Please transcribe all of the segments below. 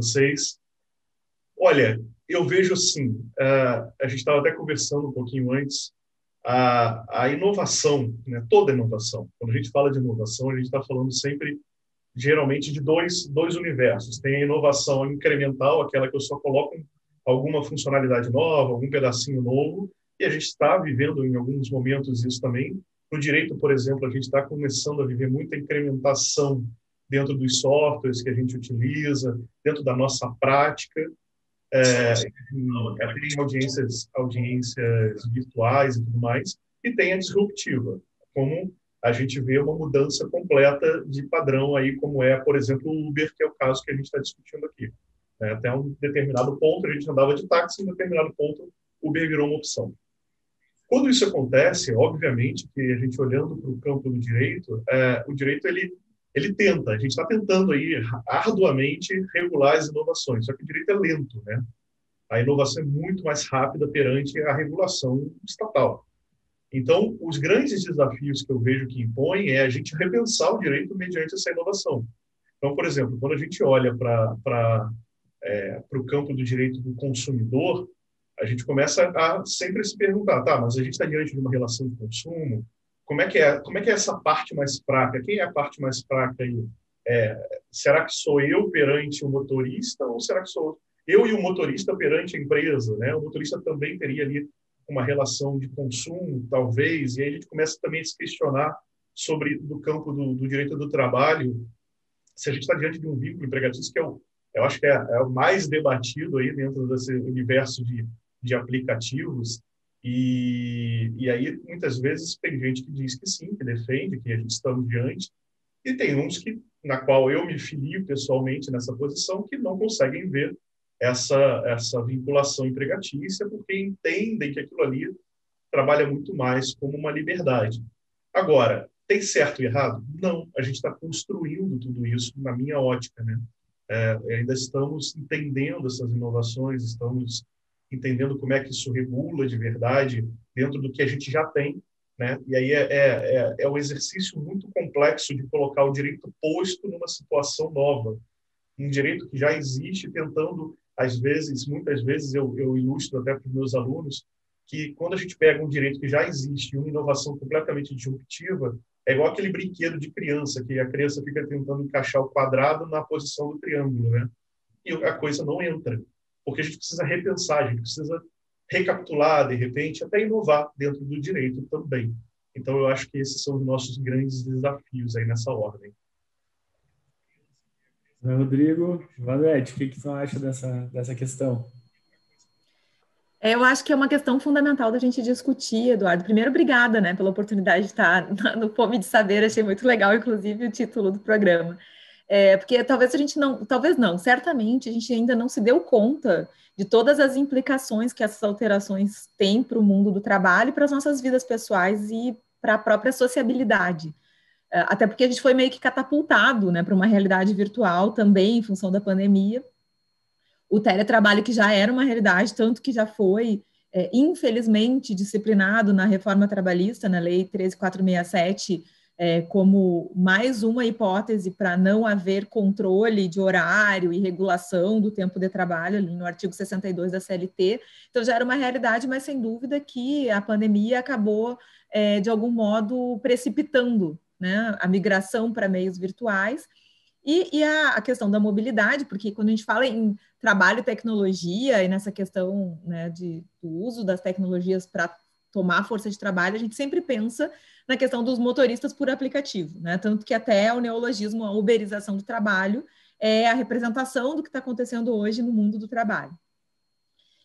vocês. Olha, eu vejo assim, uh, a gente estava até conversando um pouquinho antes, a, a inovação, né, toda inovação, quando a gente fala de inovação, a gente está falando sempre, geralmente, de dois, dois universos. Tem a inovação incremental, aquela que eu só coloco alguma funcionalidade nova, algum pedacinho novo, e a gente está vivendo em alguns momentos isso também. No direito, por exemplo, a gente está começando a viver muita incrementação dentro dos softwares que a gente utiliza, dentro da nossa prática, é, tem audiências, audiências virtuais e tudo mais, e tem a disruptiva, como a gente vê uma mudança completa de padrão aí, como é, por exemplo, o Uber, que é o caso que a gente está discutindo aqui. É, até um determinado ponto, a gente andava de táxi, em determinado ponto, Uber virou uma opção. Quando isso acontece, obviamente que a gente olhando para o campo do direito, é, o direito ele ele tenta, a gente está tentando aí arduamente regular as inovações, só que o direito é lento, né? A inovação é muito mais rápida perante a regulação estatal. Então, os grandes desafios que eu vejo que impõem é a gente repensar o direito mediante essa inovação. Então, por exemplo, quando a gente olha para é, o campo do direito do consumidor, a gente começa a sempre se perguntar, tá, mas a gente está diante de uma relação de consumo, como é que é, como é que é essa parte mais fraca? Quem é a parte mais fraca aí? É, será que sou eu perante o motorista ou será que sou eu e o motorista perante a empresa? Né? O motorista também teria ali uma relação de consumo, talvez, e aí a gente começa também a se questionar sobre do campo do, do direito do trabalho, se a gente está diante de um vínculo empregatício que é o, eu acho que é, é, o mais debatido aí dentro desse universo de, de aplicativos, e, e aí, muitas vezes, tem gente que diz que sim, que defende, que a gente está diante, e tem uns que, na qual eu me filio pessoalmente nessa posição, que não conseguem ver essa, essa vinculação empregatícia, porque entendem que aquilo ali trabalha muito mais como uma liberdade. Agora, tem certo e errado? Não, a gente está construindo tudo isso na minha ótica, né? É, ainda estamos entendendo essas inovações, estamos entendendo como é que isso regula de verdade dentro do que a gente já tem, né? E aí é, é, é, é um exercício muito complexo de colocar o direito posto numa situação nova, um direito que já existe, tentando, às vezes, muitas vezes eu, eu ilustro até para os meus alunos, que quando a gente pega um direito que já existe, uma inovação completamente disruptiva, é igual aquele brinquedo de criança, que a criança fica tentando encaixar o quadrado na posição do triângulo, né? E a coisa não entra porque a gente precisa repensar, a gente precisa recapitular, de repente, até inovar dentro do direito também. Então, eu acho que esses são os nossos grandes desafios aí nessa ordem. Rodrigo, Valete, o que, que você acha dessa, dessa questão? Eu acho que é uma questão fundamental da gente discutir, Eduardo. Primeiro, obrigada né, pela oportunidade de estar no Fome de Saber, achei muito legal, inclusive, o título do programa. É, porque talvez a gente não, talvez não, certamente a gente ainda não se deu conta de todas as implicações que essas alterações têm para o mundo do trabalho, para as nossas vidas pessoais e para a própria sociabilidade. É, até porque a gente foi meio que catapultado né, para uma realidade virtual também, em função da pandemia. O teletrabalho, que já era uma realidade, tanto que já foi, é, infelizmente, disciplinado na reforma trabalhista, na Lei 13467 é, como mais uma hipótese para não haver controle de horário e regulação do tempo de trabalho, ali no artigo 62 da CLT. Então, já era uma realidade, mas sem dúvida que a pandemia acabou, é, de algum modo, precipitando né, a migração para meios virtuais. E, e a, a, questão da mobilidade, porque quando a gente fala em trabalho e tecnologia, e nessa questão né, de, do uso das tecnologias para tomar força de trabalho, a gente sempre pensa na questão dos motoristas por aplicativo, né? Tanto que até o neologismo, a uberização do trabalho, é a representação do que está acontecendo hoje no mundo do trabalho.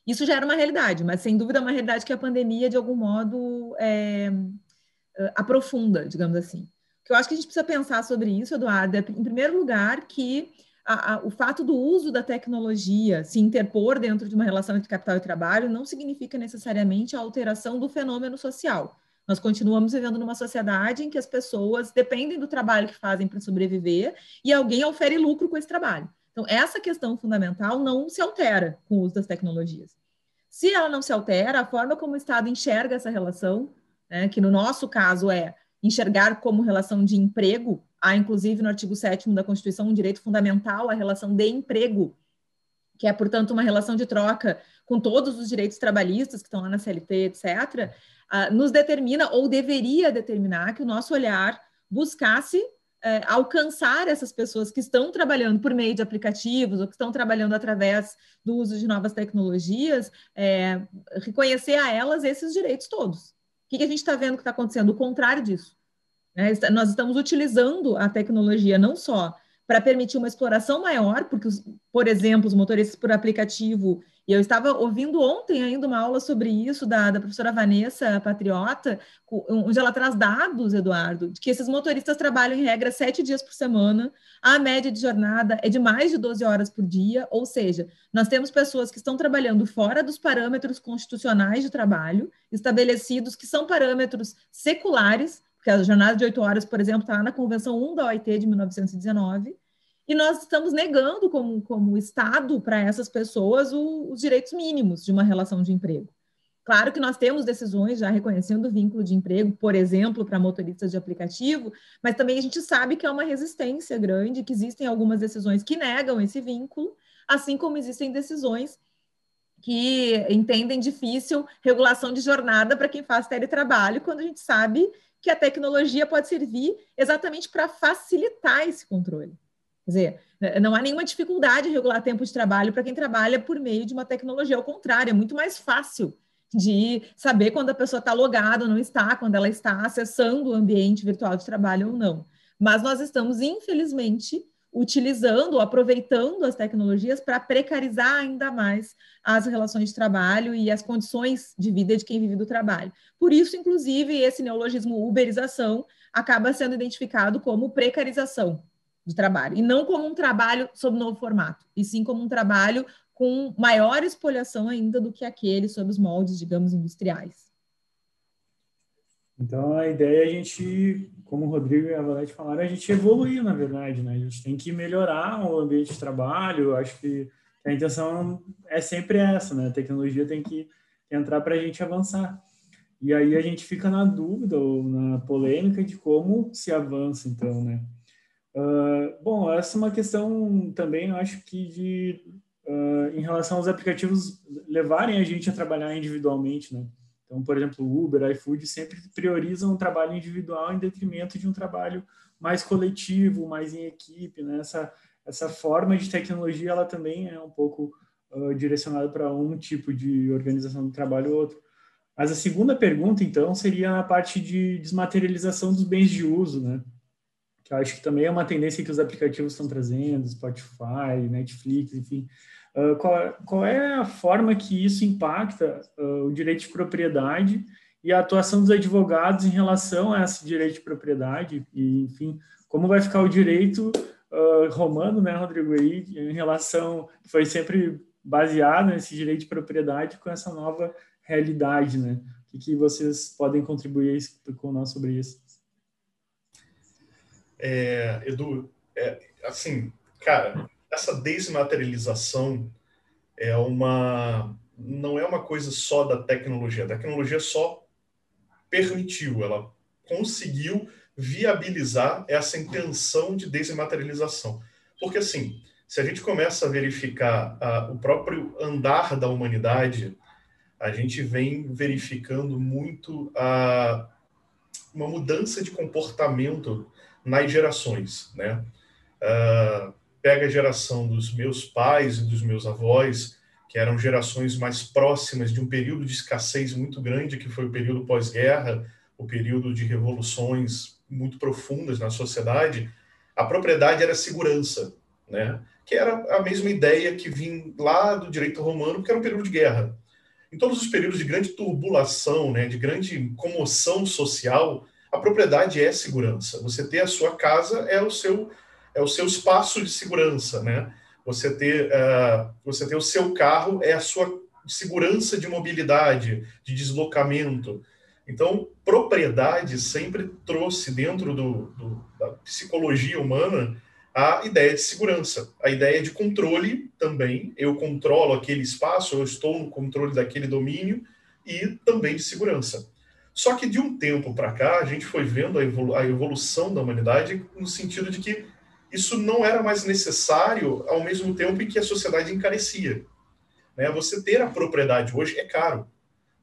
Isso já era uma realidade, mas sem dúvida é uma realidade que a pandemia, de algum modo, é, é aprofunda, digamos assim. O que eu acho que a gente precisa pensar sobre isso, Eduardo, é, em primeiro lugar, que a, a, o fato do uso da tecnologia se interpor dentro de uma relação entre capital e trabalho não significa necessariamente a alteração do fenômeno social. Nós continuamos vivendo numa sociedade em que as pessoas dependem do trabalho que fazem para sobreviver e alguém ofere lucro com esse trabalho. Então, essa questão fundamental não se altera com o uso das tecnologias. Se ela não se altera, a forma como o Estado enxerga essa relação, né, que no nosso caso é enxergar como relação de emprego, há inclusive no artigo 7 da Constituição um direito fundamental à relação de emprego que é, portanto, uma relação de troca com todos os direitos trabalhistas que estão lá na CLT, etc., uh, nos determina ou deveria determinar que o nosso olhar buscasse é, alcançar essas pessoas que estão trabalhando por meio de aplicativos ou que estão trabalhando através do uso de novas tecnologias, é, reconhecer a elas esses direitos todos. O que, que a gente está vendo que está acontecendo? O contrário disso. Né? Nós estamos utilizando a tecnologia não só para permitir uma exploração maior, porque, por exemplo, os motoristas por aplicativo e eu estava ouvindo ontem ainda uma aula sobre isso da, da professora Vanessa Patriota, onde ela traz dados, Eduardo, de que esses motoristas trabalham em regra sete dias por semana, a média de jornada é de mais de 12 horas por dia, ou seja, nós temos pessoas que estão trabalhando fora dos parâmetros constitucionais de trabalho, estabelecidos que são parâmetros seculares, porque a jornada de oito horas, por exemplo, está na Convenção 1 da OIT de 1919, e nós estamos negando, como, como Estado, para essas pessoas o, os direitos mínimos de uma relação de emprego. Claro que nós temos decisões já reconhecendo o vínculo de emprego, por exemplo, para motoristas de aplicativo, mas também a gente sabe que é uma resistência grande, que existem algumas decisões que negam esse vínculo, assim como existem decisões que entendem difícil regulação de jornada para quem faz teletrabalho, quando a gente sabe que a tecnologia pode servir exatamente para facilitar esse controle. Quer dizer, né, não há nenhuma dificuldade em regular tempo de trabalho para quem trabalha por meio de uma tecnologia. Ao contrário, é muito mais fácil de saber quando a pessoa está logada ou não está, quando ela está acessando o ambiente virtual de trabalho ou não. Mas nós estamos, infelizmente, utilizando, aproveitando as tecnologias para precarizar ainda mais as relações de trabalho e as condições de vida de quem vive do trabalho. Por isso, inclusive, esse neologismo uberização acaba sendo identificado como precarização de trabalho, e não como um trabalho sob novo formato, e sim como um trabalho com maior espoliação ainda do que aquele sob os moldes, digamos, industriais. Então, a ideia é a gente, como o Rodrigo e a Valete falaram, a gente evoluir, na verdade, né? A gente tem que melhorar o ambiente de trabalho, acho que a intenção é sempre essa, né? A tecnologia tem que entrar para a gente avançar. E aí a gente fica na dúvida ou na polêmica de como se avança, então, né? Uh, bom, essa é uma questão também, eu acho que de, uh, em relação aos aplicativos levarem a gente a trabalhar individualmente, né? Então, por exemplo, Uber, iFood sempre priorizam o trabalho individual em detrimento de um trabalho mais coletivo, mais em equipe, né? Essa, essa forma de tecnologia, ela também é um pouco uh, direcionada para um tipo de organização do trabalho ou outro. Mas a segunda pergunta, então, seria a parte de desmaterialização dos bens de uso, né? Que acho que também é uma tendência que os aplicativos estão trazendo, Spotify, Netflix, enfim. Uh, qual, qual, é a forma que isso impacta uh, o direito de propriedade e a atuação dos advogados em relação a esse direito de propriedade e, enfim, como vai ficar o direito uh, romano, né, Rodrigo, aí, em relação, foi sempre baseado nesse direito de propriedade com essa nova realidade, né? O que, que vocês podem contribuir com nós sobre isso? É, Edu, é, assim, cara, essa desmaterialização é uma não é uma coisa só da tecnologia. A tecnologia só permitiu, ela conseguiu viabilizar essa intenção de desmaterialização. Porque, assim, se a gente começa a verificar o próprio andar da humanidade, a gente vem verificando muito uh, uma mudança de comportamento nas gerações, né? Uh, pega a geração dos meus pais e dos meus avós, que eram gerações mais próximas de um período de escassez muito grande, que foi o período pós-guerra, o período de revoluções muito profundas na sociedade, a propriedade era segurança, né? que era a mesma ideia que vinha lá do direito romano, que era um período de guerra. Em todos os períodos de grande turbulação, né, de grande comoção social, a propriedade é segurança. Você ter a sua casa é o seu é o seu espaço de segurança, né? Você ter uh, você ter o seu carro é a sua segurança de mobilidade, de deslocamento. Então, propriedade sempre trouxe dentro do, do, da psicologia humana a ideia de segurança, a ideia de controle também. Eu controlo aquele espaço, eu estou no controle daquele domínio e também de segurança. Só que de um tempo para cá, a gente foi vendo a, evolu a evolução da humanidade no sentido de que isso não era mais necessário ao mesmo tempo em que a sociedade encarecia. Né? Você ter a propriedade hoje é caro.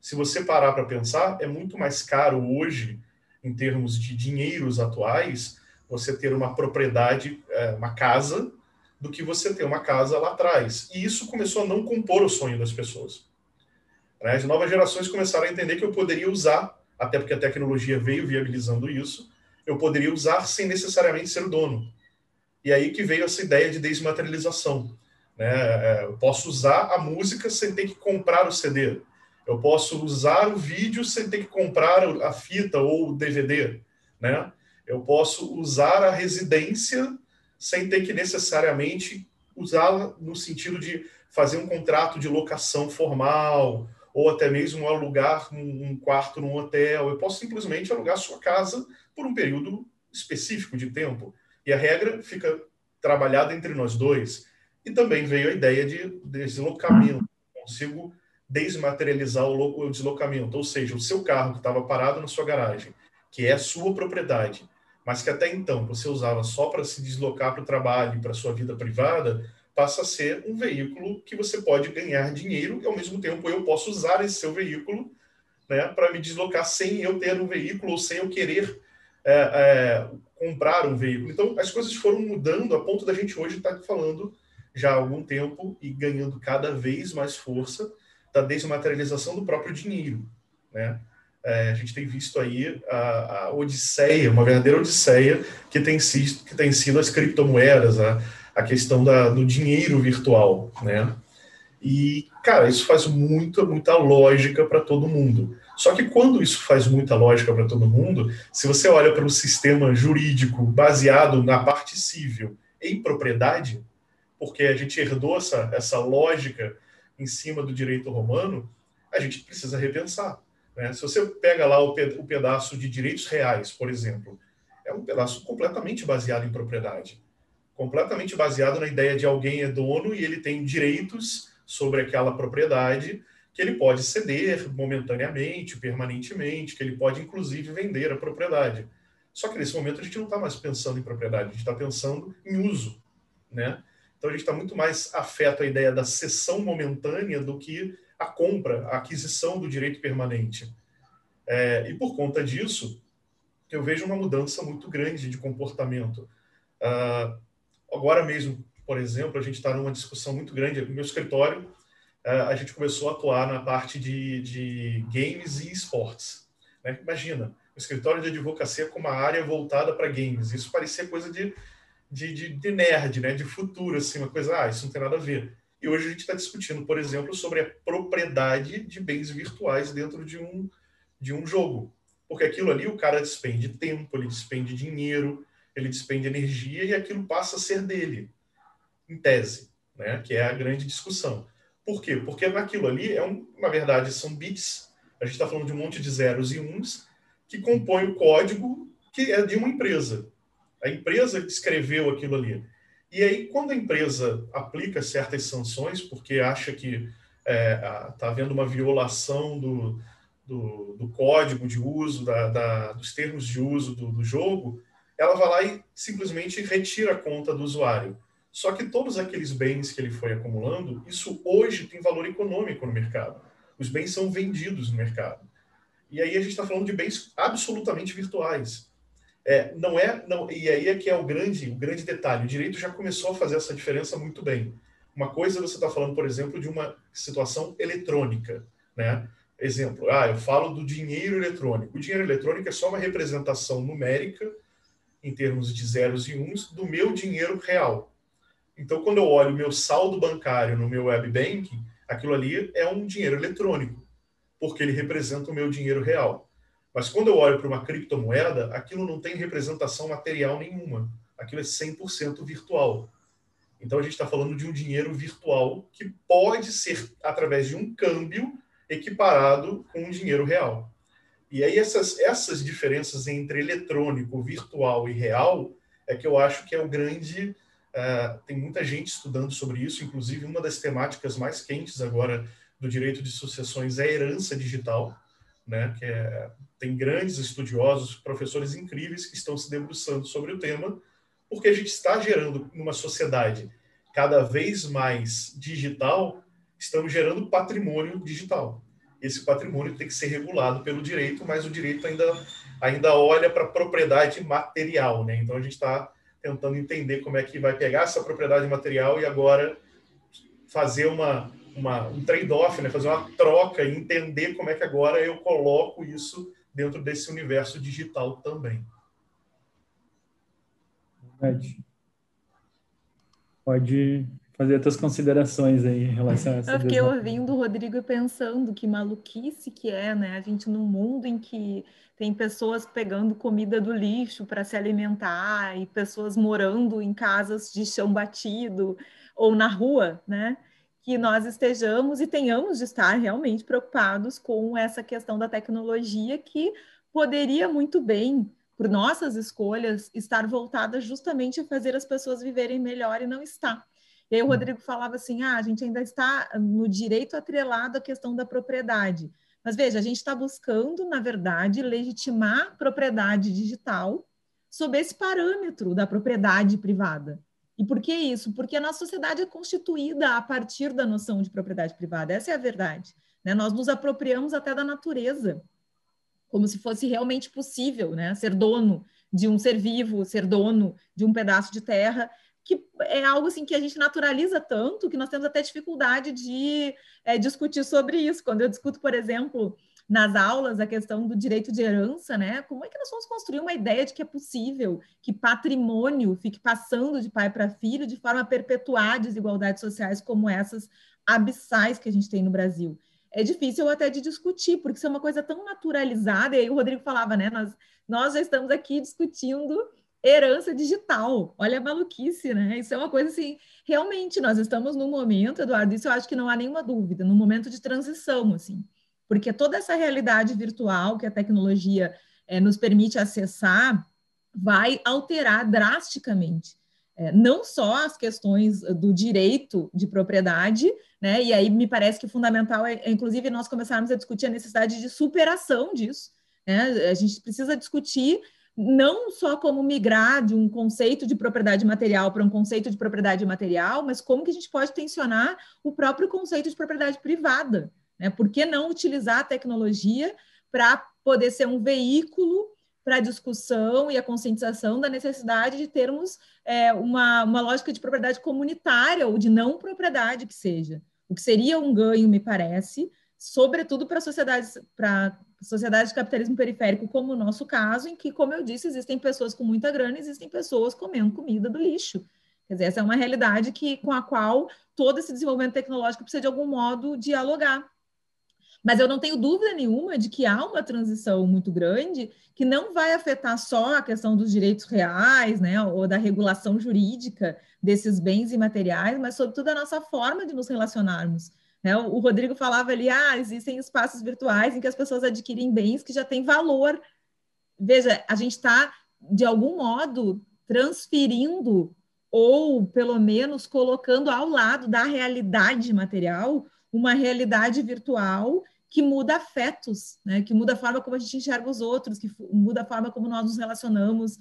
Se você parar para pensar, é muito mais caro hoje, em termos de dinheiros atuais, você ter uma propriedade, é, uma casa, do que você ter uma casa lá atrás. E isso começou a não compor o sonho das pessoas. Né? As novas gerações começaram a entender que eu poderia usar, até porque a tecnologia veio viabilizando isso, eu poderia usar sem necessariamente ser o dono. E aí que veio essa ideia de desmaterialização. Né? É, eu posso usar a música sem ter que comprar o CD. Eu posso usar o vídeo sem ter que comprar a fita ou o DVD. Né? Eu posso usar a residência sem ter que necessariamente usá-la no sentido de fazer um contrato de locação formal ou até mesmo alugar um quarto num hotel. Eu posso simplesmente alugar sua casa por um período específico de tempo. E a regra fica trabalhada entre nós dois. E também veio a ideia de deslocamento. Consigo desmaterializar o deslocamento, ou seja, o seu carro que estava parado na sua garagem, que é sua propriedade, mas que até então você usava só para se deslocar para o trabalho, para sua vida privada, passa a ser um veículo que você pode ganhar dinheiro e ao mesmo tempo eu posso usar esse seu veículo né, para me deslocar sem eu ter um veículo ou sem eu querer é, é, comprar um veículo. Então, as coisas foram mudando a ponto da gente hoje estar tá falando já há algum tempo e ganhando cada vez mais força da desmaterialização do próprio dinheiro. Né? É, a gente tem visto aí a, a, odisseia, uma verdadeira odisseia que tem que tem sido as criptomoedas, a, a questão da, do dinheiro virtual. Né? E, cara, isso faz muita, muita lógica para todo mundo. Só que quando isso faz muita lógica para todo mundo, se você olha para um sistema jurídico baseado na parte civil em propriedade, porque a gente herdou essa, essa lógica em cima do direito romano, a gente precisa repensar. Né? Se você pega lá o, o pedaço de direitos reais, por exemplo, é um pedaço completamente baseado em propriedade, completamente baseado na ideia de alguém é dono e ele tem direitos sobre aquela propriedade que ele pode ceder momentaneamente, permanentemente, que ele pode inclusive vender a propriedade. Só que nesse momento a gente não está mais pensando em propriedade, a gente está pensando em uso, né? Então a gente está muito mais afeto à ideia da cessão momentânea do que a compra, a aquisição do direito permanente. É, e por conta disso, eu vejo uma mudança muito grande de comportamento. Uh, agora mesmo, por exemplo, a gente está numa discussão muito grande no meu escritório. Uh, a gente começou a atuar na parte de, de games e esportes. Né? Imagina, o escritório de advocacia com uma área voltada para games. Isso parecia coisa de de, de, de, nerd, né? de futuro, assim, uma coisa, ah, isso não tem nada a ver. E hoje a gente está discutindo, por exemplo, sobre a propriedade de bens virtuais dentro de um, de um jogo. Porque aquilo ali o cara despende tempo, ele despende dinheiro, ele despende energia e aquilo passa a ser dele, em tese, né? que é a grande discussão. Por quê? Porque naquilo ali, é um, na verdade, são bits, a gente está falando de um monte de zeros e uns, que compõem o código que é de uma empresa. A empresa escreveu aquilo ali. E aí, quando a empresa aplica certas sanções, porque acha que está é, tá havendo uma violação do, do, do, código de uso, da, da, dos termos de uso do, do jogo, ela vai lá e simplesmente retira a conta do usuário. Só que todos aqueles bens que ele foi acumulando, isso hoje tem valor econômico no mercado. Os bens são vendidos no mercado. E aí a gente está falando de bens absolutamente virtuais. É, não é, não, e aí é que é o grande, o grande detalhe. O direito já começou a fazer essa diferença muito bem. Uma coisa você está falando, por exemplo, de uma situação eletrônica, né? Exemplo, ah, eu falo do dinheiro eletrônico. O dinheiro eletrônico é só uma representação numérica, em termos de zeros e uns, do meu dinheiro real. Então, quando eu olho o meu saldo bancário no meu web banking, aquilo ali é um dinheiro eletrônico, porque ele representa o meu dinheiro real. Mas quando eu olho para uma criptomoeda, aquilo não tem representação material nenhuma. Aquilo é 100% virtual. Então a gente está falando de um dinheiro virtual que pode ser, através de um câmbio, equiparado com um dinheiro real. E aí essas, essas diferenças entre eletrônico, virtual e real é que eu acho que é o grande. Uh, tem muita gente estudando sobre isso, inclusive uma das temáticas mais quentes agora do direito de sucessões é a herança digital né, que é, tem grandes estudiosos, professores incríveis que estão se debruçando sobre o tema, porque a gente está gerando numa sociedade cada vez mais digital, estamos gerando patrimônio digital. Esse patrimônio tem que ser regulado pelo direito, mas o direito ainda, ainda olha para a propriedade material. Né? Então, a gente está tentando entender como é que vai pegar essa propriedade material e agora fazer uma, uma um trade-off, né? fazer uma troca e entender como é que agora eu coloco isso dentro desse universo digital também. Pode fazer as tuas considerações aí em relação a essa. Eu fiquei ouvindo o Rodrigo e pensando que maluquice que é, né? A gente num mundo em que tem pessoas pegando comida do lixo para se alimentar e pessoas morando em casas de chão batido ou na rua, né? Que nós estejamos e tenhamos de estar realmente preocupados com essa questão da tecnologia que poderia muito bem por nossas escolhas, estar voltada justamente a fazer as pessoas viverem melhor e não está. E aí o hum. Rodrigo falava assim: ah, a gente ainda está no direito atrelado à questão da propriedade. Mas veja, a gente está buscando, na verdade, legitimar propriedade digital sob esse parâmetro da propriedade privada. E por que isso? Porque a nossa sociedade é constituída a partir da noção de propriedade privada. Essa é a verdade. Né? Nós nos apropriamos até da natureza como se fosse realmente possível, né? Ser dono de um ser vivo, ser dono de um pedaço de terra, que é algo assim que a gente naturaliza tanto que nós temos até dificuldade de é, discutir sobre isso. Quando eu discuto, por exemplo, nas aulas a questão do direito de herança, né? Como é que nós vamos construir uma ideia de que é possível que patrimônio fique passando de pai para filho de forma a perpetuar desigualdades sociais como essas abissais que a gente tem no Brasil? é difícil até de discutir, porque isso é uma coisa tão naturalizada, e aí o Rodrigo falava, né? Nós, nós já estamos aqui discutindo herança digital. Olha a maluquice, né? Isso é uma coisa assim, realmente, nós estamos num momento, Eduardo, isso eu acho que não há nenhuma dúvida, num momento de transição, assim, porque toda essa realidade virtual que a tecnologia é, nos permite acessar vai alterar drasticamente é, não só as questões do direito de propriedade, né? E aí me parece que fundamental é, é, inclusive, nós começarmos a discutir a necessidade de superação disso. Né? A gente precisa discutir não só como migrar de um conceito de propriedade material para um conceito de propriedade material, mas como que a gente pode tensionar o próprio conceito de propriedade privada. Né? Por que não utilizar a tecnologia para poder ser um veículo para a discussão e a conscientização da necessidade de termos é, uma, uma lógica de propriedade comunitária ou de não propriedade que seja. O que seria um ganho, me parece, sobretudo para sociedades, para sociedades de capitalismo periférico, como o nosso caso, em que, como eu disse, existem pessoas com muita grana, existem pessoas comendo comida do lixo. Quer dizer, essa é uma realidade que, com a qual todo esse desenvolvimento tecnológico precisa, de algum modo, dialogar. Mas eu não tenho dúvida nenhuma de que há uma transição muito grande que não vai afetar só a questão dos direitos reais, né, ou da regulação jurídica desses bens imateriais, mas sobretudo a nossa forma de nos relacionarmos. Né? O Rodrigo falava ali, ah, existem espaços virtuais em que as pessoas adquirem bens que já têm valor. Veja, a gente está, de algum modo, transferindo ou, pelo menos, colocando ao lado da realidade material uma realidade virtual que muda afetos, né? que muda a forma como a gente enxerga os outros, que muda a forma como nós nos relacionamos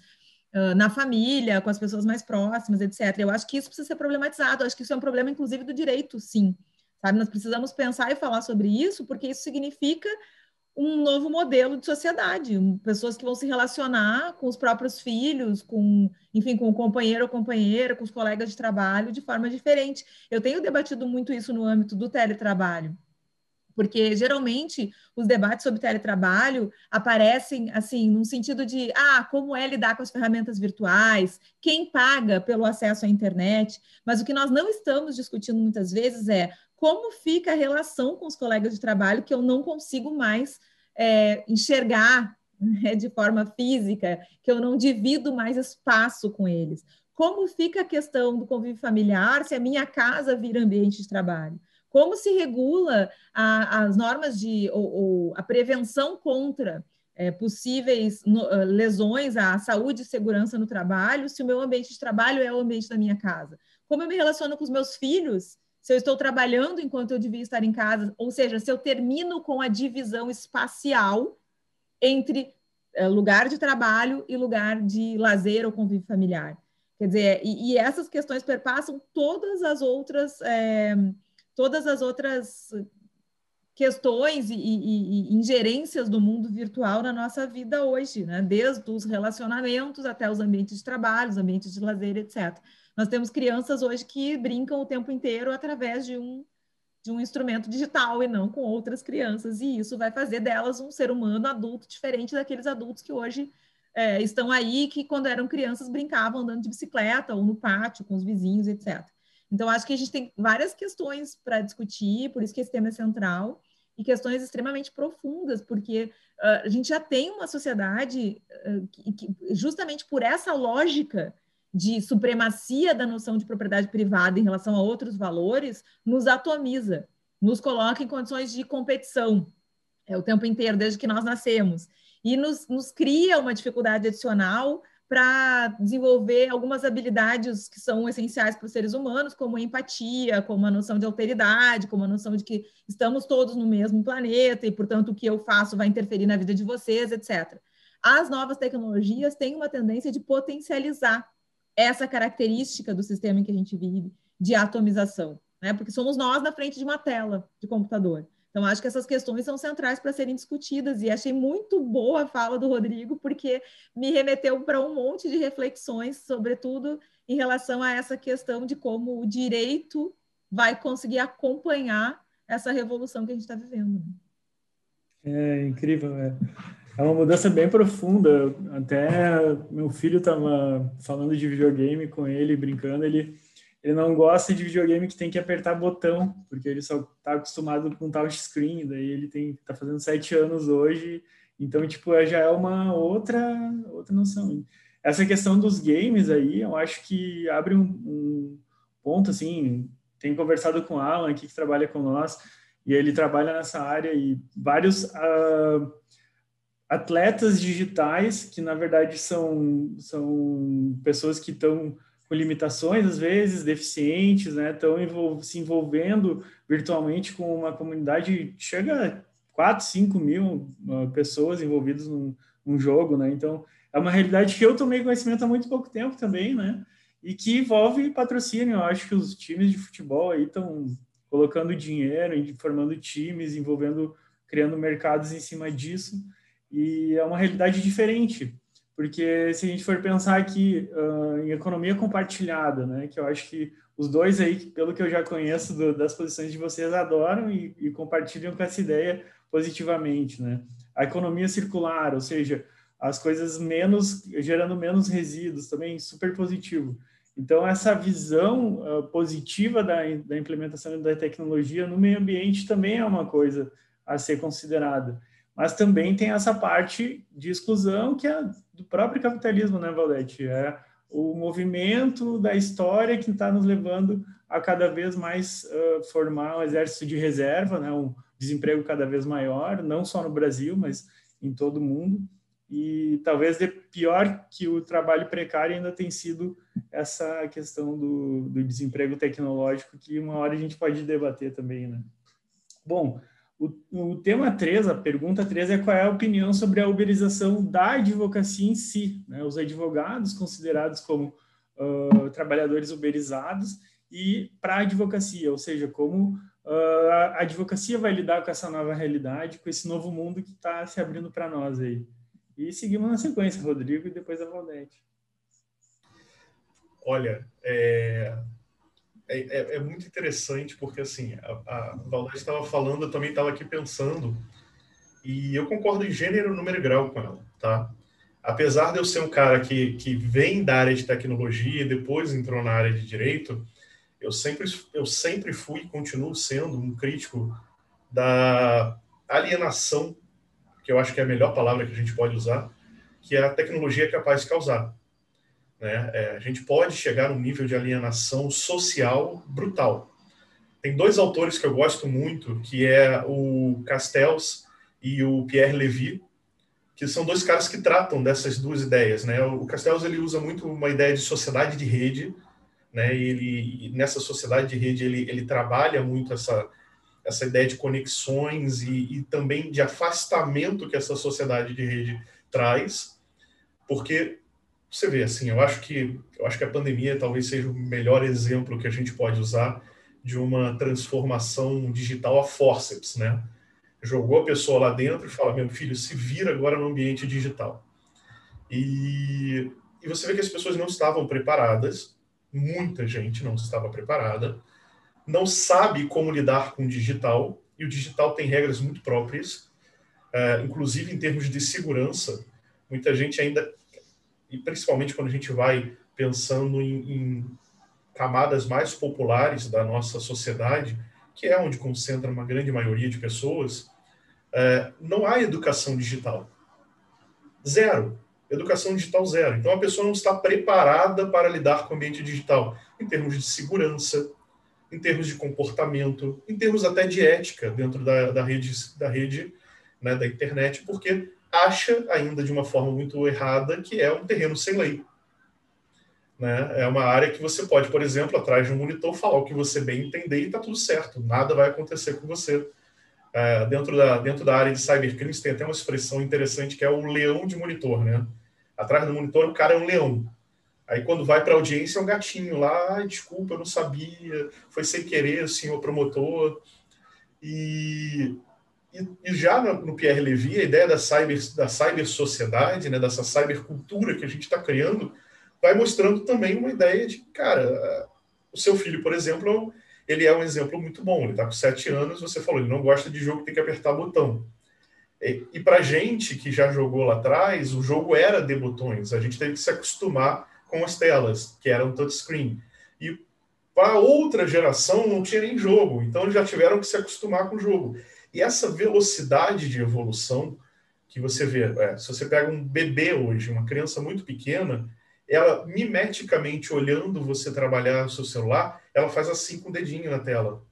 uh, na família, com as pessoas mais próximas, etc. Eu acho que isso precisa ser problematizado, eu acho que isso é um problema, inclusive, do direito, sim. Sabe? Nós precisamos pensar e falar sobre isso, porque isso significa um novo modelo de sociedade, pessoas que vão se relacionar com os próprios filhos, com, enfim, com o companheiro ou companheira, com os colegas de trabalho de forma diferente. Eu tenho debatido muito isso no âmbito do teletrabalho porque geralmente os debates sobre teletrabalho aparecem assim, num sentido de ah, como é lidar com as ferramentas virtuais, quem paga pelo acesso à internet, mas o que nós não estamos discutindo muitas vezes é como fica a relação com os colegas de trabalho que eu não consigo mais é, enxergar né, de forma física, que eu não divido mais espaço com eles. Como fica a questão do convívio familiar se a minha casa vira ambiente de trabalho? Como se regula a, as normas de ou, ou a prevenção contra é, possíveis no, uh, lesões à saúde e segurança no trabalho, se o meu ambiente de trabalho é o ambiente da minha casa? Como eu me relaciono com os meus filhos, se eu estou trabalhando enquanto eu devia estar em casa, ou seja, se eu termino com a divisão espacial entre uh, lugar de trabalho e lugar de lazer ou convívio familiar. Quer dizer, e, e essas questões perpassam todas as outras, é, todas as outras questões e, e, e, ingerências do mundo virtual na nossa vida hoje, né? desde os relacionamentos até os ambientes de trabalho, os ambientes de lazer, etc. Nós temos crianças hoje que brincam o tempo inteiro através de um, de um instrumento digital e não com outras crianças, e isso vai fazer delas um ser humano adulto diferente daqueles adultos que hoje é, estão aí que, quando eram crianças, brincavam andando de bicicleta ou no pátio com os vizinhos, etc. Então, acho que a gente tem várias questões para discutir, por isso que esse tema é central, e questões extremamente profundas, porque uh, a gente já tem uma sociedade uh, que, que, justamente por essa lógica de supremacia da noção de propriedade privada em relação a outros valores, nos atomiza, nos coloca em condições de competição é, o tempo inteiro, desde que nós nascemos e nos, nos cria uma dificuldade adicional para desenvolver algumas habilidades que são essenciais para os seres humanos, como empatia, como a noção de alteridade, como a noção de que estamos todos no mesmo planeta e, portanto, o que eu faço vai interferir na vida de vocês, etc. As novas tecnologias têm uma tendência de potencializar essa característica do sistema em que a gente vive, de atomização, né? porque somos nós na frente de uma tela de computador. Então, acho que essas questões são centrais para serem discutidas e achei muito boa a fala do Rodrigo, porque me remeteu para um monte de reflexões, sobretudo em relação a essa questão de como o direito vai conseguir acompanhar essa revolução que a gente está vivendo. É incrível, é. É uma mudança bem profunda. Até meu filho estava falando de videogame com ele, brincando, ele ele não gosta de videogame que tem que apertar botão, porque ele só está acostumado com touchscreen, daí ele tem tá fazendo sete anos hoje, então tipo já é uma outra outra noção. Essa questão dos games aí, eu acho que abre um, um ponto assim. Tenho conversado com o Alan aqui que trabalha com nós e ele trabalha nessa área e vários uh, atletas digitais que na verdade são são pessoas que estão com limitações, às vezes, deficientes, né? Estão se envolvendo virtualmente com uma comunidade chega a 4, 5 mil uh, pessoas envolvidas num, num, jogo, né? Então, é uma realidade que eu tomei conhecimento há muito pouco tempo também, né? E que envolve patrocínio. Eu acho que os times de futebol aí estão colocando dinheiro, formando times, envolvendo, criando mercados em cima disso. E é uma realidade diferente porque se a gente for pensar aqui uh, em economia compartilhada, né, que eu acho que os dois aí, pelo que eu já conheço do, das posições de vocês, adoram e, e, compartilham com essa ideia positivamente, né? A economia circular, ou seja, as coisas menos gerando menos resíduos, também super positivo. Então essa visão uh, positiva da, da implementação da tecnologia no meio ambiente também é uma coisa a ser considerada mas também tem essa parte de exclusão que é do próprio capitalismo, né, Valdete? É o movimento da história que está nos levando a cada vez mais uh, formar um exército de reserva, né, um desemprego cada vez maior, não só no Brasil, mas em todo o mundo. E talvez de pior que o trabalho precário ainda tem sido essa questão do, do desemprego tecnológico, que uma hora a gente pode debater também, né? Bom, o, o tema 3, a pergunta 3 é qual é a opinião sobre a uberização da advocacia em si, né? os advogados considerados como uh, trabalhadores uberizados e para a advocacia, ou seja, como uh, a advocacia vai lidar com essa nova realidade, com esse novo mundo que está se abrindo para nós aí. E seguimos na sequência, Rodrigo, e depois a Valdete. Olha, é, é, é, é, muito interessante porque assim a, a Valdez estava falando, eu também estava aqui pensando e eu concordo em gênero, número e grau com ela, tá? Apesar de eu ser um cara que, que vem da área de tecnologia e depois entrou na área de direito, eu sempre, eu sempre fui e continuo sendo um crítico da alienação, que eu acho que é a melhor palavra que a gente pode usar, que a tecnologia é capaz de causar. Né? É, a gente pode chegar a um nível de alienação social brutal. Tem dois autores que eu gosto muito, que é o Castells e o Pierre Levy, que são dois caras que tratam dessas duas ideias. Né? O Castells ele usa muito uma ideia de sociedade de rede, né? ele nessa sociedade de rede ele, ele trabalha muito essa essa ideia de conexões e, e também de afastamento que essa sociedade de rede traz, porque você vê, assim, eu acho que eu acho que a pandemia talvez seja o melhor exemplo que a gente pode usar de uma transformação digital a forceps, né? Jogou a pessoa lá dentro e fala, meu filho, se vira agora no ambiente digital. E, e você vê que as pessoas não estavam preparadas, muita gente não estava preparada, não sabe como lidar com o digital, e o digital tem regras muito próprias, uh, inclusive em termos de segurança. Muita gente ainda, e principalmente quando a gente vai pensando em, em camadas mais populares da nossa sociedade, que é onde concentra uma grande maioria de pessoas, uh, não há educação digital. Zero. Educação digital zero. Então a pessoa não está preparada para lidar com o ambiente digital, em termos de segurança, em termos de comportamento, em termos até de ética dentro da, da rede, da rede né, da internet, porque acha ainda de uma forma muito errada que é um terreno sem lei. Né? É uma área que você pode, por exemplo, atrás de um monitor, falar o que você bem entender e está tudo certo, nada vai acontecer com você. É, dentro, da, dentro da área de cybercrimes tem até uma expressão interessante que é o leão de monitor. Né? Atrás do monitor o cara é um leão. Aí quando vai para audiência é um gatinho lá, ah, desculpa, eu não sabia, foi sem querer, senhor promotor. E e, e já no, no, Pierre Levy, a ideia da cyber, da cyber sociedade, né, dessa cybercultura que a gente está criando, vai mostrando também uma ideia de, cara, o seu filho, por exemplo, ele é um exemplo muito bom. Ele está com sete anos, você falou, ele não gosta de jogo, tem que apertar botão. E, e para gente que já jogou lá atrás, o jogo era de botões. A gente teve que se acostumar com as telas, que eram touchscreen. E para outra geração não tinha nem jogo, então já tiveram que se acostumar com o jogo. E essa velocidade de evolução que você vê, é, se você pega um bebê hoje, uma criança muito pequena, ela mimeticamente olhando você trabalhar o seu celular, ela faz assim com o dedinho na tela.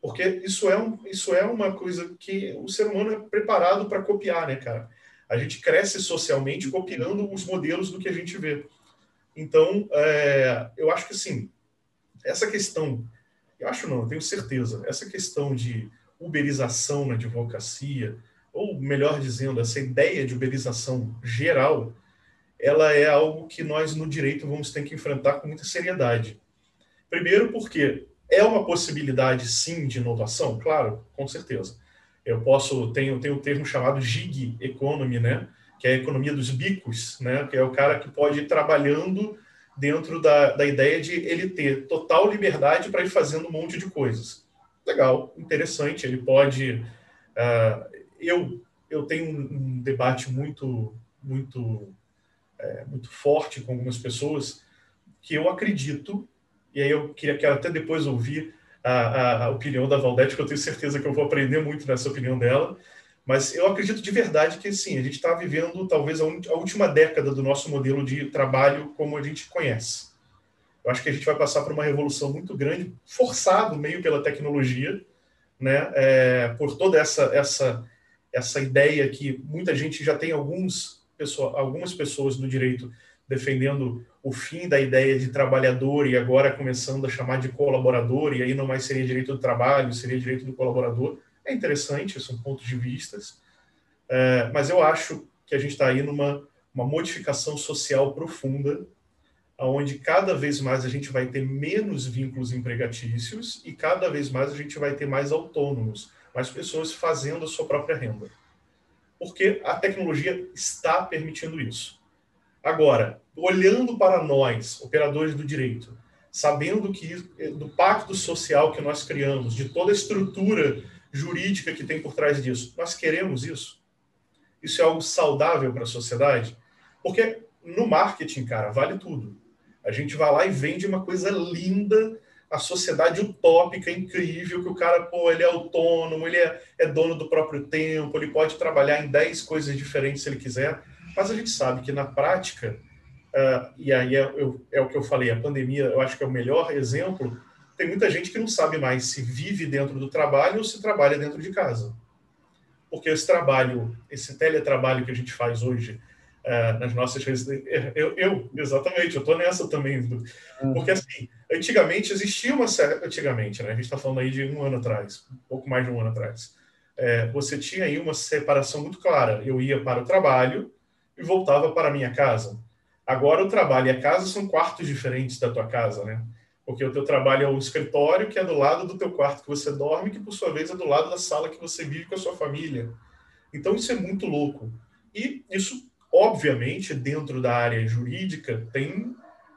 Porque isso é, um, isso é uma coisa que o ser humano é preparado para copiar, né, cara? A gente cresce socialmente copiando os modelos do que a gente vê. Então, é, eu acho que, assim, essa questão, eu acho não, eu tenho certeza, essa questão de uberização na advocacia, ou melhor dizendo, essa ideia de uberização geral, ela é algo que nós no direito vamos ter que enfrentar com muita seriedade. Primeiro porque é uma possibilidade sim de inovação, claro, com certeza. Eu posso tenho tenho um termo chamado gig economy, né, que é a economia dos bicos, né, que é o cara que pode ir trabalhando dentro da, da ideia de ele ter total liberdade para ir fazendo um monte de coisas legal, interessante. Ele pode. Uh, eu, eu tenho um, debate muito, muito, é, muito forte com algumas pessoas que eu acredito, e aí eu queria, quero até depois ouvir a, a, a opinião da Valdete, que eu tenho certeza que eu vou aprender muito nessa opinião dela. Mas eu acredito de verdade que sim, a gente está vivendo talvez a, a última década do nosso modelo de trabalho como a gente conhece. Eu acho que a gente vai passar por uma revolução muito grande, forçado meio pela tecnologia, né? É, por toda essa essa essa ideia que muita gente já tem alguns pessoa, algumas pessoas no direito defendendo o fim da ideia de trabalhador e agora começando a chamar de colaborador e aí não mais seria direito do trabalho, seria direito do colaborador. É interessante, são pontos de vistas, é, mas eu acho que a gente está aí numa uma modificação social profunda onde cada vez mais a gente vai ter menos vínculos empregatícios e cada vez mais a gente vai ter mais autônomos, mais pessoas fazendo a sua própria renda. Porque a tecnologia está permitindo isso. Agora, olhando para nós, operadores do direito, sabendo que do pacto social que nós criamos, de toda a estrutura jurídica que tem por trás disso, nós queremos isso? Isso é algo saudável para a sociedade? Porque no marketing, cara, vale tudo. A gente vai lá e vende uma coisa linda, a sociedade utópica, incrível, que o cara, pô, ele é autônomo, ele é, é dono do próprio tempo, ele pode trabalhar em 10 coisas diferentes se ele quiser. Mas a gente sabe que na prática, uh, e aí é, eu, é o que eu falei, a pandemia eu acho que é o melhor exemplo, tem muita gente que não sabe mais se vive dentro do trabalho ou se trabalha dentro de casa. Porque esse trabalho, esse teletrabalho que a gente faz hoje, uh, nas nossas redes. Eu, eu, exatamente, eu estou nessa também. Uhum. Porque, assim, antigamente existia uma certa. Antigamente, né? A gente está falando aí de um ano atrás, um pouco mais de um ano atrás. É, você tinha aí uma separação muito clara. Eu ia para o trabalho e voltava para a minha casa. Agora o trabalho e a casa são quartos diferentes da tua casa, né? Porque o teu trabalho é o escritório, que é do lado do teu quarto que você dorme, que por sua vez é do lado da sala que você vive com a sua família. Então isso é muito louco. E isso, obviamente, dentro da área jurídica, tem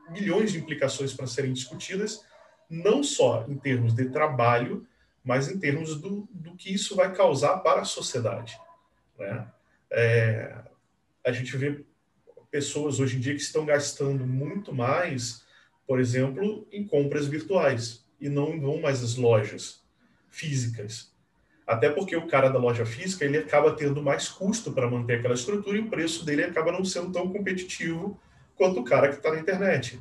milhões de implicações para serem discutidas, não só em termos de trabalho, mas em termos do, do que isso vai causar para a sociedade. Né? É, a gente vê pessoas hoje em dia que estão gastando muito mais, por exemplo, em compras virtuais e não vão mais às lojas físicas. Até porque o cara da loja física ele acaba tendo mais custo para manter aquela estrutura e o preço dele acaba não sendo tão competitivo quanto o cara que está na internet.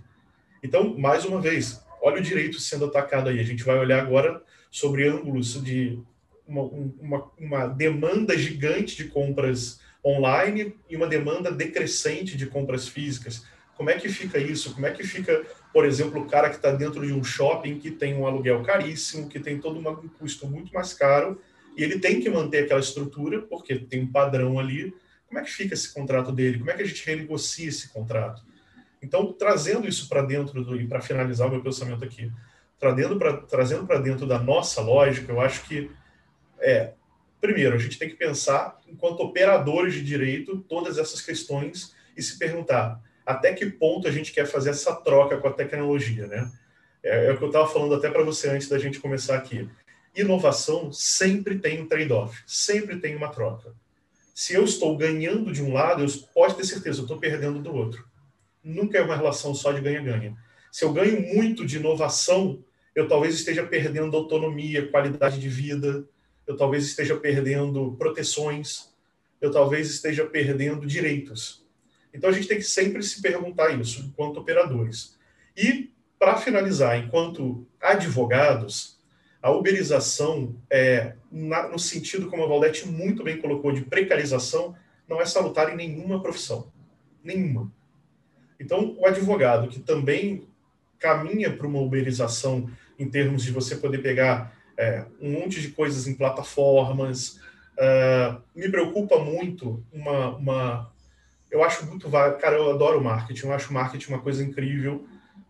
Então, mais uma vez, olha o direito sendo atacado aí. A gente vai olhar agora sobre ângulos de uma, uma, uma demanda gigante de compras online e uma demanda decrescente de compras físicas. Como é que fica isso? Como é que fica, por exemplo, o cara que está dentro de um shopping que tem um aluguel caríssimo, que tem todo um custo muito mais caro, e ele tem que manter aquela estrutura, porque tem um padrão ali. Como é que fica esse contrato dele? Como é que a gente renegocia esse contrato? Então, trazendo isso para dentro, do, e para finalizar o meu pensamento aqui, trazendo para dentro da nossa lógica, eu acho que é, primeiro, a gente tem que pensar, enquanto operadores de direito, todas essas questões e se perguntar até que ponto a gente quer fazer essa troca com a tecnologia, né? É, é o que eu estava falando até para você antes da gente começar aqui. Inovação sempre tem um trade-off, sempre tem uma troca. Se eu estou ganhando de um lado, eu pode ter certeza, eu estou perdendo do outro. Nunca é uma relação só de ganha-ganha. Se eu ganho muito de inovação, eu talvez esteja perdendo autonomia, qualidade de vida, eu talvez esteja perdendo proteções, eu talvez esteja perdendo direitos. Então a gente tem que sempre se perguntar isso, enquanto operadores. E, para finalizar, enquanto advogados, a uberização, é, na, no sentido como a Valdete muito bem colocou, de precarização, não é salutar em nenhuma profissão. Nenhuma. Então, o advogado que também caminha para uma uberização em termos de você poder pegar é, um monte de coisas em plataformas. Uh, me preocupa muito uma, uma. Eu acho muito. Cara, eu adoro marketing, eu acho marketing uma coisa incrível,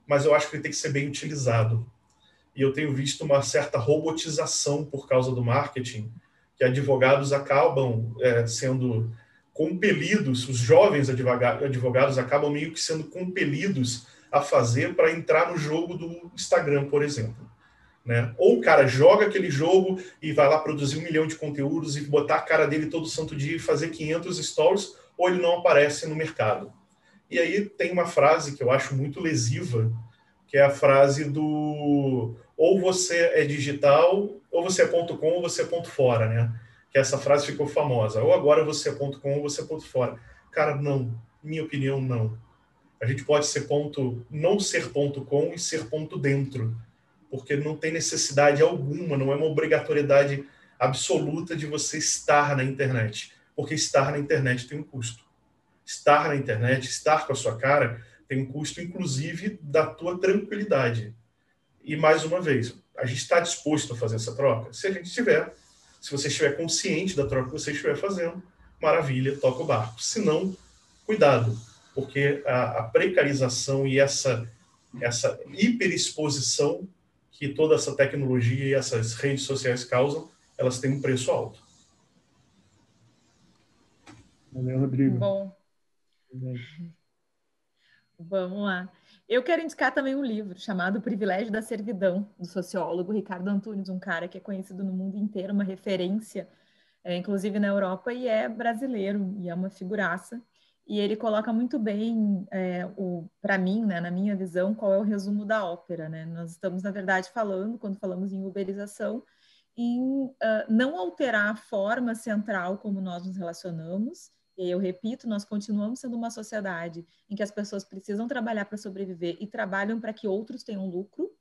mas eu acho que ele tem que ser bem utilizado. E eu tenho visto uma certa robotização por causa do marketing, que advogados acabam é, sendo compelidos, os jovens advogados acabam meio que sendo compelidos a fazer para entrar no jogo do Instagram, por exemplo. Né? Ou o cara joga aquele jogo e vai lá produzir um milhão de conteúdos e botar a cara dele todo santo dia e fazer 500 stories, ou ele não aparece no mercado. E aí tem uma frase que eu acho muito lesiva, que é a frase do ou você é digital, ou você é ponto .com, ou você é ponto .fora, né? Que essa frase ficou famosa. Ou agora você é ponto .com, ou você é ponto .fora. Cara, não. Minha opinião, não. A gente pode ser ponto, não ser ponto .com e ser ponto dentro porque não tem necessidade alguma, não é uma obrigatoriedade absoluta de você estar na internet, porque estar na internet tem um custo. Estar na internet, estar com a sua cara, tem um custo, inclusive, da tua tranquilidade. E, mais uma vez, a gente está disposto a fazer essa troca? Se a gente estiver, se você estiver consciente da troca que você estiver fazendo, maravilha, toca o barco. Se não, cuidado, porque a, a precarização e essa, essa hiperexposição que toda essa tecnologia e essas redes sociais causam, elas têm um preço alto. Valeu, Rodrigo. Bom. Vamos lá. Eu quero indicar também um livro chamado Privilégio da Servidão, do sociólogo Ricardo Antunes, um cara que é conhecido no mundo inteiro, uma referência, é, inclusive na Europa, e é brasileiro, e é uma figuraça e ele coloca muito bem, é, para mim, né, na minha visão, qual é o resumo da ópera. Né? Nós estamos, na verdade, falando, quando falamos em uberização, em uh, não alterar a forma central como nós nos relacionamos. Eu repito, nós continuamos sendo uma sociedade em que as pessoas precisam trabalhar para sobreviver e trabalham para que outros tenham lucro.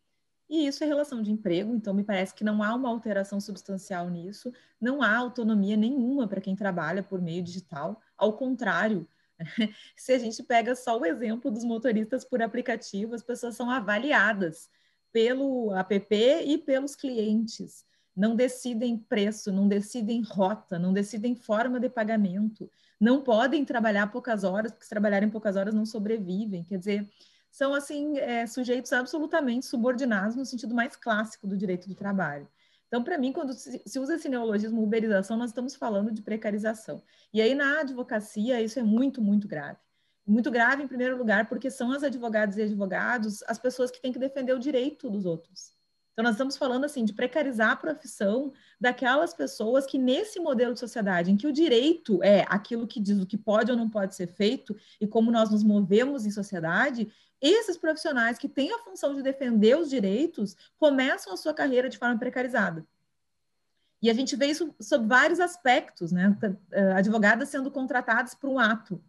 E isso é relação de emprego, então me parece que não há uma alteração substancial nisso, não há autonomia nenhuma para quem trabalha por meio digital, ao contrário, Se a gente pega só o exemplo dos motoristas por aplicativo, as pessoas são avaliadas pelo app e pelos clientes. não decidem preço, não decidem rota, não decidem forma de pagamento, não podem trabalhar poucas horas, porque se trabalharem poucas horas não sobrevivem. Quer dizer, são assim é, sujeitos absolutamente subordinados no sentido mais clássico do direito do trabalho. Então, para mim, quando se usa esse neologismo uberização, nós estamos falando de precarização. E aí, na advocacia, isso é muito, muito grave. Muito grave, em primeiro lugar, porque são as advogadas e advogados as pessoas que têm que defender o direito dos outros. Então, nós estamos falando assim de precarizar a profissão daquelas pessoas que, nesse modelo de sociedade, em que o direito é aquilo que diz o que pode ou não pode ser feito e como nós nos movemos em sociedade, esses profissionais que têm a função de defender os direitos começam a sua carreira de forma precarizada. E a gente vê isso sob vários aspectos, né? Eh, advogadas sendo contratadas por um ato,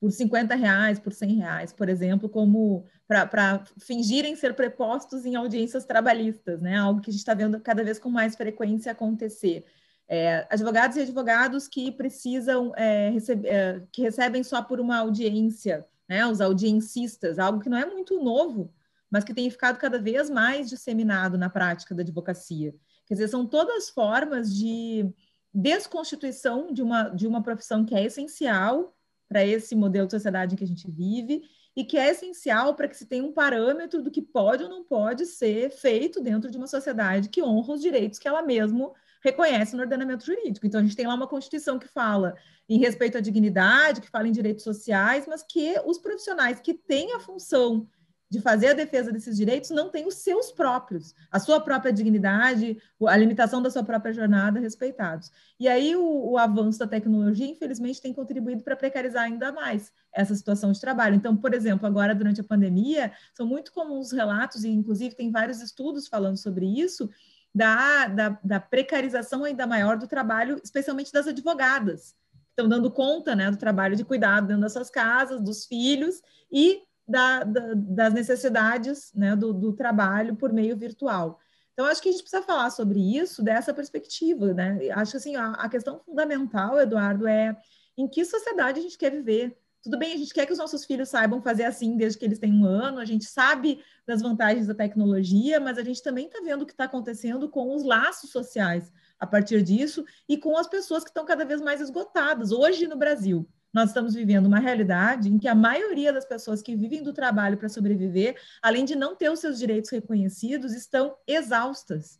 por 50 reais, por 100 reais, por exemplo, como para fingirem ser prepostos em audiências trabalhistas, né? Algo que a gente está vendo cada vez com mais frequência acontecer. É, advogados e advogados que precisam, é, receber, é, que recebem só por uma audiência, né? Os audiencistas, algo que não é muito novo, mas que tem ficado cada vez mais disseminado na prática da advocacia. Quer dizer, são todas formas de desconstituição de uma, de uma profissão que é essencial para esse modelo de sociedade em que a gente vive e que é essencial para que se tenha um parâmetro do que pode ou não pode ser feito dentro de uma sociedade que honra os direitos que ela mesmo reconhece no ordenamento jurídico. Então, a gente tem lá uma Constituição que fala em respeito à dignidade, que fala em direitos sociais, mas que os profissionais que têm a função de fazer a defesa desses direitos não tem os seus próprios, a sua própria dignidade, a limitação da sua própria jornada respeitados. E aí o, o avanço da tecnologia, infelizmente, tem contribuído para precarizar ainda mais essa situação de trabalho. Então, por exemplo, agora durante a pandemia, são muito comuns relatos, e inclusive tem vários estudos falando sobre isso, da, da, da precarização ainda maior do trabalho, especialmente das advogadas, estão dando conta né, do trabalho de cuidado dentro das suas casas, dos filhos, e da, da, das necessidades né, do, do, trabalho por meio virtual. Então, acho que a gente precisa falar sobre isso dessa perspectiva. Né? Acho que assim, a, a questão fundamental, Eduardo, é em que sociedade a gente quer viver. Tudo bem, a gente quer que os nossos filhos saibam fazer assim desde que eles têm um ano, a gente sabe das vantagens da tecnologia, mas a gente também está vendo o que está acontecendo com os laços sociais a partir disso e com as pessoas que estão cada vez mais esgotadas. Hoje no Brasil, nós estamos vivendo uma realidade em que a maioria das pessoas que vivem do trabalho para sobreviver, além de não ter os seus direitos reconhecidos, estão exaustas.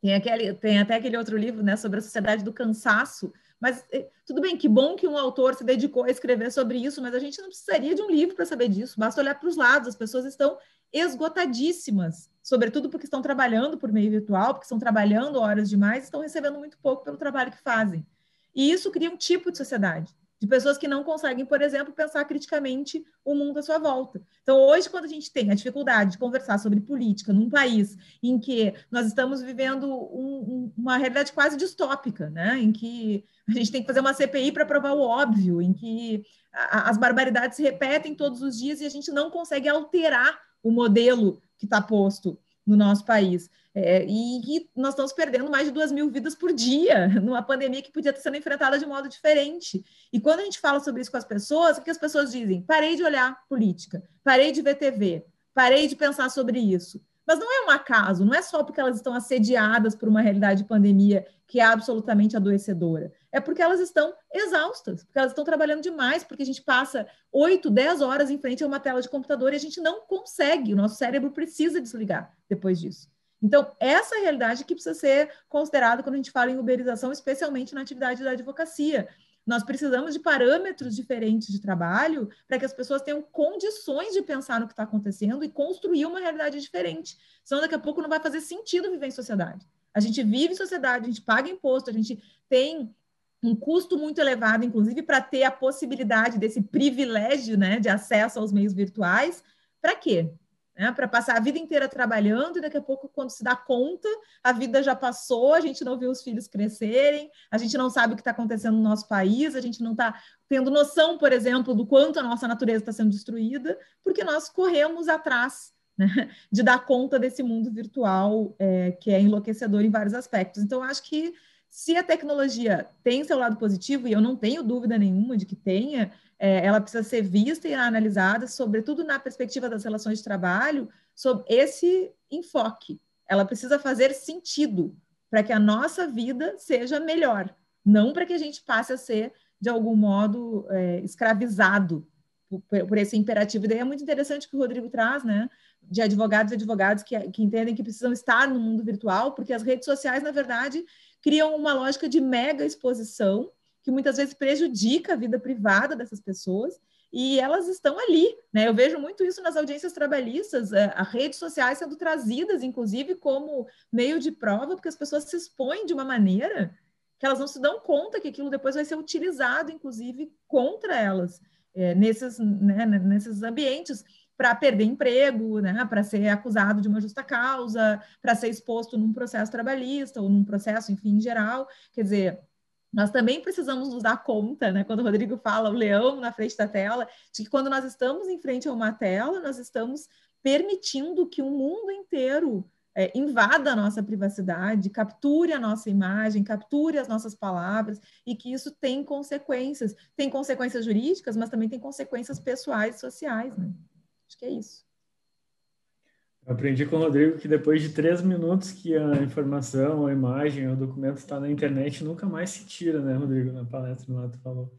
Tem, aquele, tem até aquele outro livro né, sobre a sociedade do cansaço, mas eh, tudo bem, que bom que um autor se dedicou a escrever sobre isso, mas a gente não precisaria de um livro para saber disso, basta olhar para os lados, as pessoas estão esgotadíssimas, sobretudo porque estão trabalhando por meio virtual, porque estão trabalhando horas demais, estão recebendo muito pouco pelo trabalho que fazem. E isso cria um tipo de sociedade de pessoas que não conseguem, por exemplo, pensar criticamente o mundo à sua volta. Então, hoje, quando a gente tem a dificuldade de conversar sobre política num país em que nós estamos vivendo um, um, uma realidade quase distópica, né? em que a gente tem que fazer uma CPI para provar o óbvio, em que a, as barbaridades se repetem todos os dias e a gente não consegue alterar o modelo que está posto no nosso país. É, e, e, nós estamos perdendo mais de duas mil vidas por dia, numa pandemia que podia estar sendo enfrentada de modo diferente. E quando a gente fala sobre isso com as pessoas, o que as pessoas dizem? Parei de olhar política, parei de ver TV, parei de pensar sobre isso. Mas não é um acaso, não é só porque elas estão assediadas por uma realidade de pandemia que é absolutamente adoecedora. É porque elas estão exaustas, porque elas estão trabalhando demais, porque a gente passa 8, 10 horas em frente a uma tela de computador e a gente não consegue, o nosso cérebro precisa desligar depois disso. Então, essa é realidade que precisa ser considerada quando a gente fala em uberização, especialmente na atividade da advocacia. Nós precisamos de parâmetros diferentes de trabalho para que as pessoas tenham condições de pensar no que está acontecendo e construir uma realidade diferente. Senão, daqui a pouco, não vai fazer sentido viver em sociedade. A gente vive em sociedade, a gente paga imposto, a gente tem um custo muito elevado, inclusive, para ter a possibilidade desse privilégio né, de acesso aos meios virtuais. Para quê? né, para passar a vida inteira trabalhando e daqui a pouco, quando se dá conta, a vida já passou, a gente não viu os filhos crescerem, a gente não sabe o que está acontecendo no nosso país, a gente não está tendo noção, por exemplo, do quanto a nossa natureza está sendo destruída, porque nós corremos atrás né, de dar conta desse mundo virtual é, que é enlouquecedor em vários aspectos. Então, acho que se a tecnologia tem seu lado positivo, e eu não tenho dúvida nenhuma de que tenha, é, ela precisa ser vista e analisada, sobretudo na perspectiva das relações de trabalho, sob esse enfoque. Ela precisa fazer sentido, para que a nossa vida seja melhor, não para que a gente passe a ser, de algum modo, é, escravizado por, por, esse imperativo. E daí é muito interessante que o Rodrigo traz, né? De advogados e advogados que, que entendem que precisam estar no mundo virtual, porque as redes sociais, na verdade, criam uma lógica de mega exposição que muitas vezes prejudica a vida privada dessas pessoas e elas estão ali, né? Eu vejo muito isso nas audiências trabalhistas, é, as redes sociais sendo trazidas, inclusive, como meio de prova, porque as pessoas se expõem de uma maneira que elas não se dão conta que aquilo depois vai ser utilizado, inclusive, contra elas, é, nesses, né, nesses ambientes, para perder emprego, né, para ser acusado de uma justa causa, para ser exposto num processo trabalhista ou num processo, enfim, em geral. Quer dizer, nós também precisamos nos dar conta, né? Quando o Rodrigo fala o leão na frente da tela, de que quando nós estamos em frente a uma tela, nós estamos permitindo que o mundo inteiro é, invada a nossa privacidade, capture a nossa imagem, capture as nossas palavras e que isso tem consequências. Tem consequências jurídicas, mas também tem consequências pessoais e sociais, né? Acho que é isso. Eu aprendi com o Rodrigo que depois de três minutos que a informação, a imagem, o documento está na internet, nunca mais se tira, né, Rodrigo? Na palestra lá tu falou.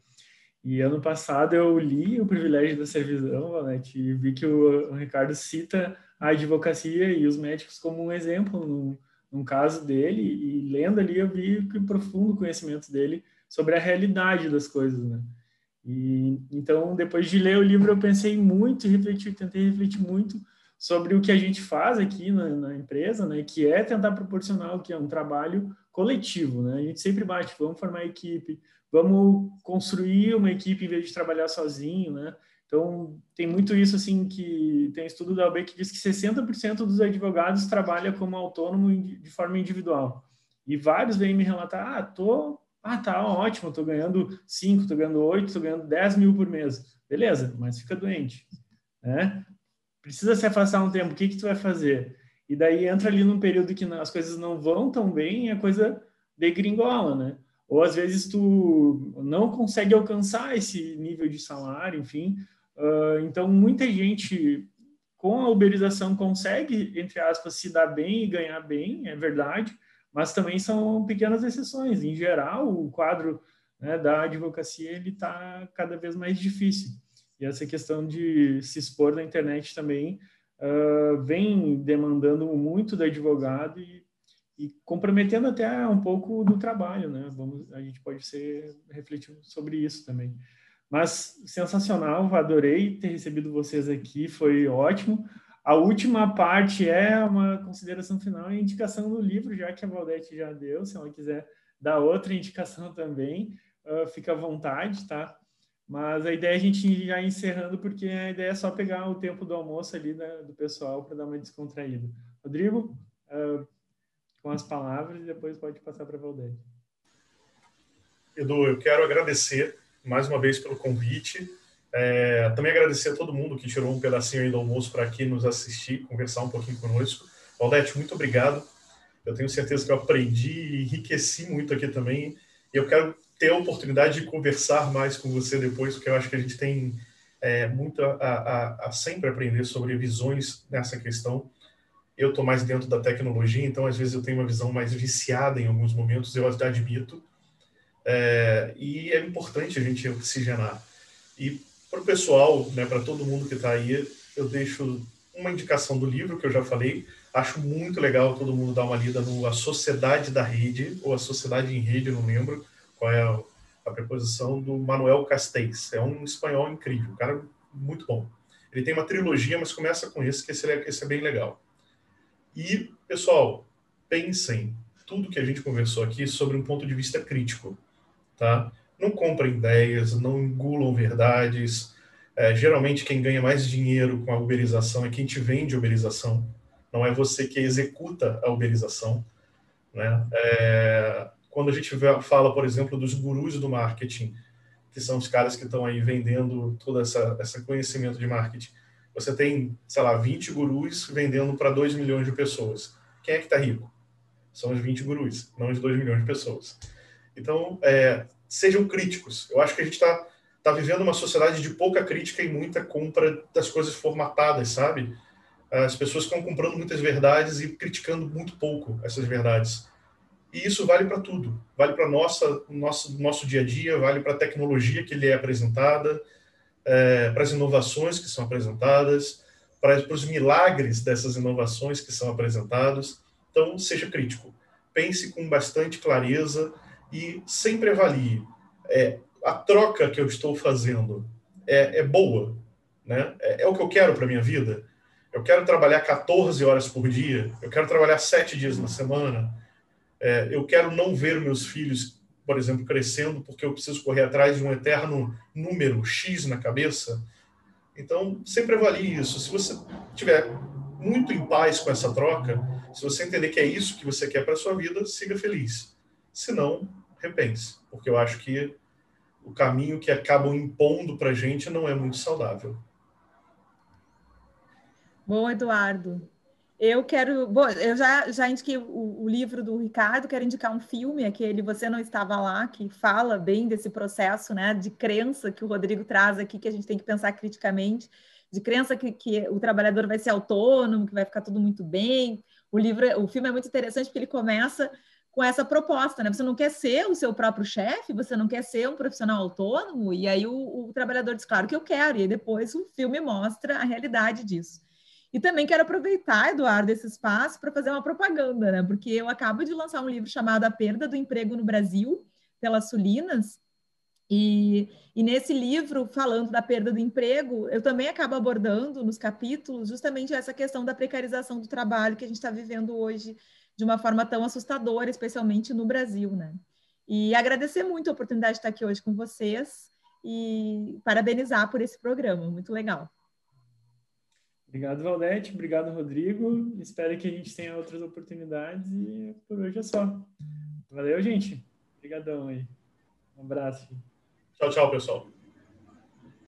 E ano passado eu li o privilégio da servidão, Valete, e vi que o, o, Ricardo cita a advocacia e os médicos como um exemplo no, num caso dele, e lendo ali eu vi que profundo conhecimento dele sobre a realidade das coisas, né? E então, depois de ler o livro, eu pensei muito, refleti, tentei refletir muito sobre o que a gente faz aqui na, na, empresa, né, que é tentar proporcionar o que é um trabalho coletivo, né? A gente sempre bate, vamos formar equipe, vamos construir uma equipe em vez de trabalhar sozinho, né? Então, tem muito isso, assim, que tem estudo da OAB que diz que 60% dos advogados trabalham como autônomo de forma individual. E vários vêm me relatar, ah, tô, ah, tá ótimo, tô ganhando 5, tô ganhando 8, tô ganhando 10 mil por mês. Beleza, mas fica doente, né? precisa se afastar um tempo, o que que tu vai fazer? E daí entra ali num período que as coisas não vão tão bem e a coisa degringola, né? Ou às vezes tu não consegue alcançar esse nível de salário, enfim. Uh, então, muita gente com a uberização consegue, entre aspas, se dar bem e ganhar bem, é verdade, mas também são pequenas exceções. Em geral, o quadro né, da advocacia ele está cada vez mais difícil. E essa questão de se expor na internet também uh, vem demandando muito do advogado e, e, comprometendo até um pouco do trabalho, né? Vamos, a gente pode ser refletir sobre isso também. Mas sensacional, adorei ter recebido vocês aqui, foi ótimo. A última parte é uma consideração final e indicação do livro, já que a Valdete já deu, se ela quiser dar outra indicação também, uh, fica à vontade, tá? Mas a ideia é a gente já encerrando, porque a ideia é só pegar o tempo do almoço ali né, do pessoal para dar uma descontraída. Rodrigo, uh, com as palavras, e depois pode passar para a Valdete. Edu, eu quero agradecer mais uma vez pelo convite. É, também agradecer a todo mundo que tirou um pedacinho aí do almoço para aqui nos assistir, conversar um pouquinho conosco. Valdete, muito obrigado. Eu tenho certeza que eu aprendi e enriqueci muito aqui também. E eu quero ter a oportunidade de conversar mais com você depois, porque eu acho que a gente tem é, muito a, a, a, sempre aprender sobre visões nessa questão. Eu estou mais dentro da tecnologia, então às vezes eu tenho uma visão mais viciada em alguns momentos, eu admito. É, e é importante a gente oxigenar. E para o pessoal, né, para todo mundo que está aí, eu deixo uma indicação do livro que eu já falei. Acho muito legal todo mundo dar uma lida no A Sociedade da Rede, ou A Sociedade em Rede, não lembro qual é a, a preposição do Manuel Castells. É um espanhol incrível, um cara muito bom. Ele tem uma trilogia, mas começa com esse, que esse é, esse é bem legal. E, pessoal, pensem tudo que a gente conversou aqui sobre um ponto de vista crítico, tá? Não comprem ideias, não engulam verdades. É, geralmente, quem ganha mais dinheiro com a uberização é quem te vende uberização, não é você que executa a uberização. Né? É, quando a gente fala, por exemplo, dos gurus do marketing, que são os caras que estão aí vendendo todo esse conhecimento de marketing, você tem, sei lá, 20 gurus vendendo para 2 milhões de pessoas. Quem é que está rico? São os 20 gurus, não os 2 milhões de pessoas. Então, é, sejam críticos. Eu acho que a gente está tá vivendo uma sociedade de pouca crítica e muita compra das coisas formatadas, sabe? As pessoas estão comprando muitas verdades e criticando muito pouco essas verdades. E isso vale para tudo. Vale para nossa nosso nosso dia a dia, vale para a tecnologia que lhe é apresentada, é, para as inovações que são apresentadas, para, os milagres dessas inovações que são apresentados. Então, seja crítico. Pense com bastante clareza e sempre avalie. É, a troca que eu estou fazendo é, é boa? Né? É, é o que eu quero para minha vida? Eu quero trabalhar 14 horas por dia? Eu quero trabalhar sete dias na semana? É, eu quero não ver meus filhos, por exemplo, crescendo porque eu preciso correr atrás de um eterno número X na cabeça. Então, sempre avalie isso. Se você tiver muito em paz com essa troca, se você entender que é isso que você quer para sua vida, siga feliz. Se não, repense, porque eu acho que o caminho que acabam impondo para a gente não é muito saudável. Bom, Eduardo, eu quero. Bom, eu já, já indiquei o, o, livro do Ricardo, quero indicar um filme, aquele Você Não Estava Lá, que fala bem desse processo né, de crença que o Rodrigo traz aqui, que a gente tem que pensar criticamente, de crença que, que o trabalhador vai ser autônomo, que vai ficar tudo muito bem. O livro, o filme é muito interessante porque ele começa com essa proposta, né? Você não quer ser o seu próprio chefe, você não quer ser um profissional autônomo, e aí o, o trabalhador diz, claro que eu quero, e depois o filme mostra a realidade disso. E também quero aproveitar, Eduardo, esse espaço para fazer uma propaganda, né? Porque eu acabo de lançar um livro chamado A Perda do Emprego no Brasil, pelas Sulinas. E, e nesse livro, falando da perda do emprego, eu também acabo abordando nos capítulos justamente essa questão da precarização do trabalho que a gente está vivendo hoje de uma forma tão assustadora, especialmente no Brasil, né? E agradecer muito a oportunidade de estar aqui hoje com vocês e parabenizar por esse programa, muito legal. Obrigado, Valdete. Obrigado, Rodrigo. Espero que a gente tenha outras oportunidades e por hoje é só. Valeu, gente. Obrigadão aí. Um abraço. Tchau, tchau, pessoal.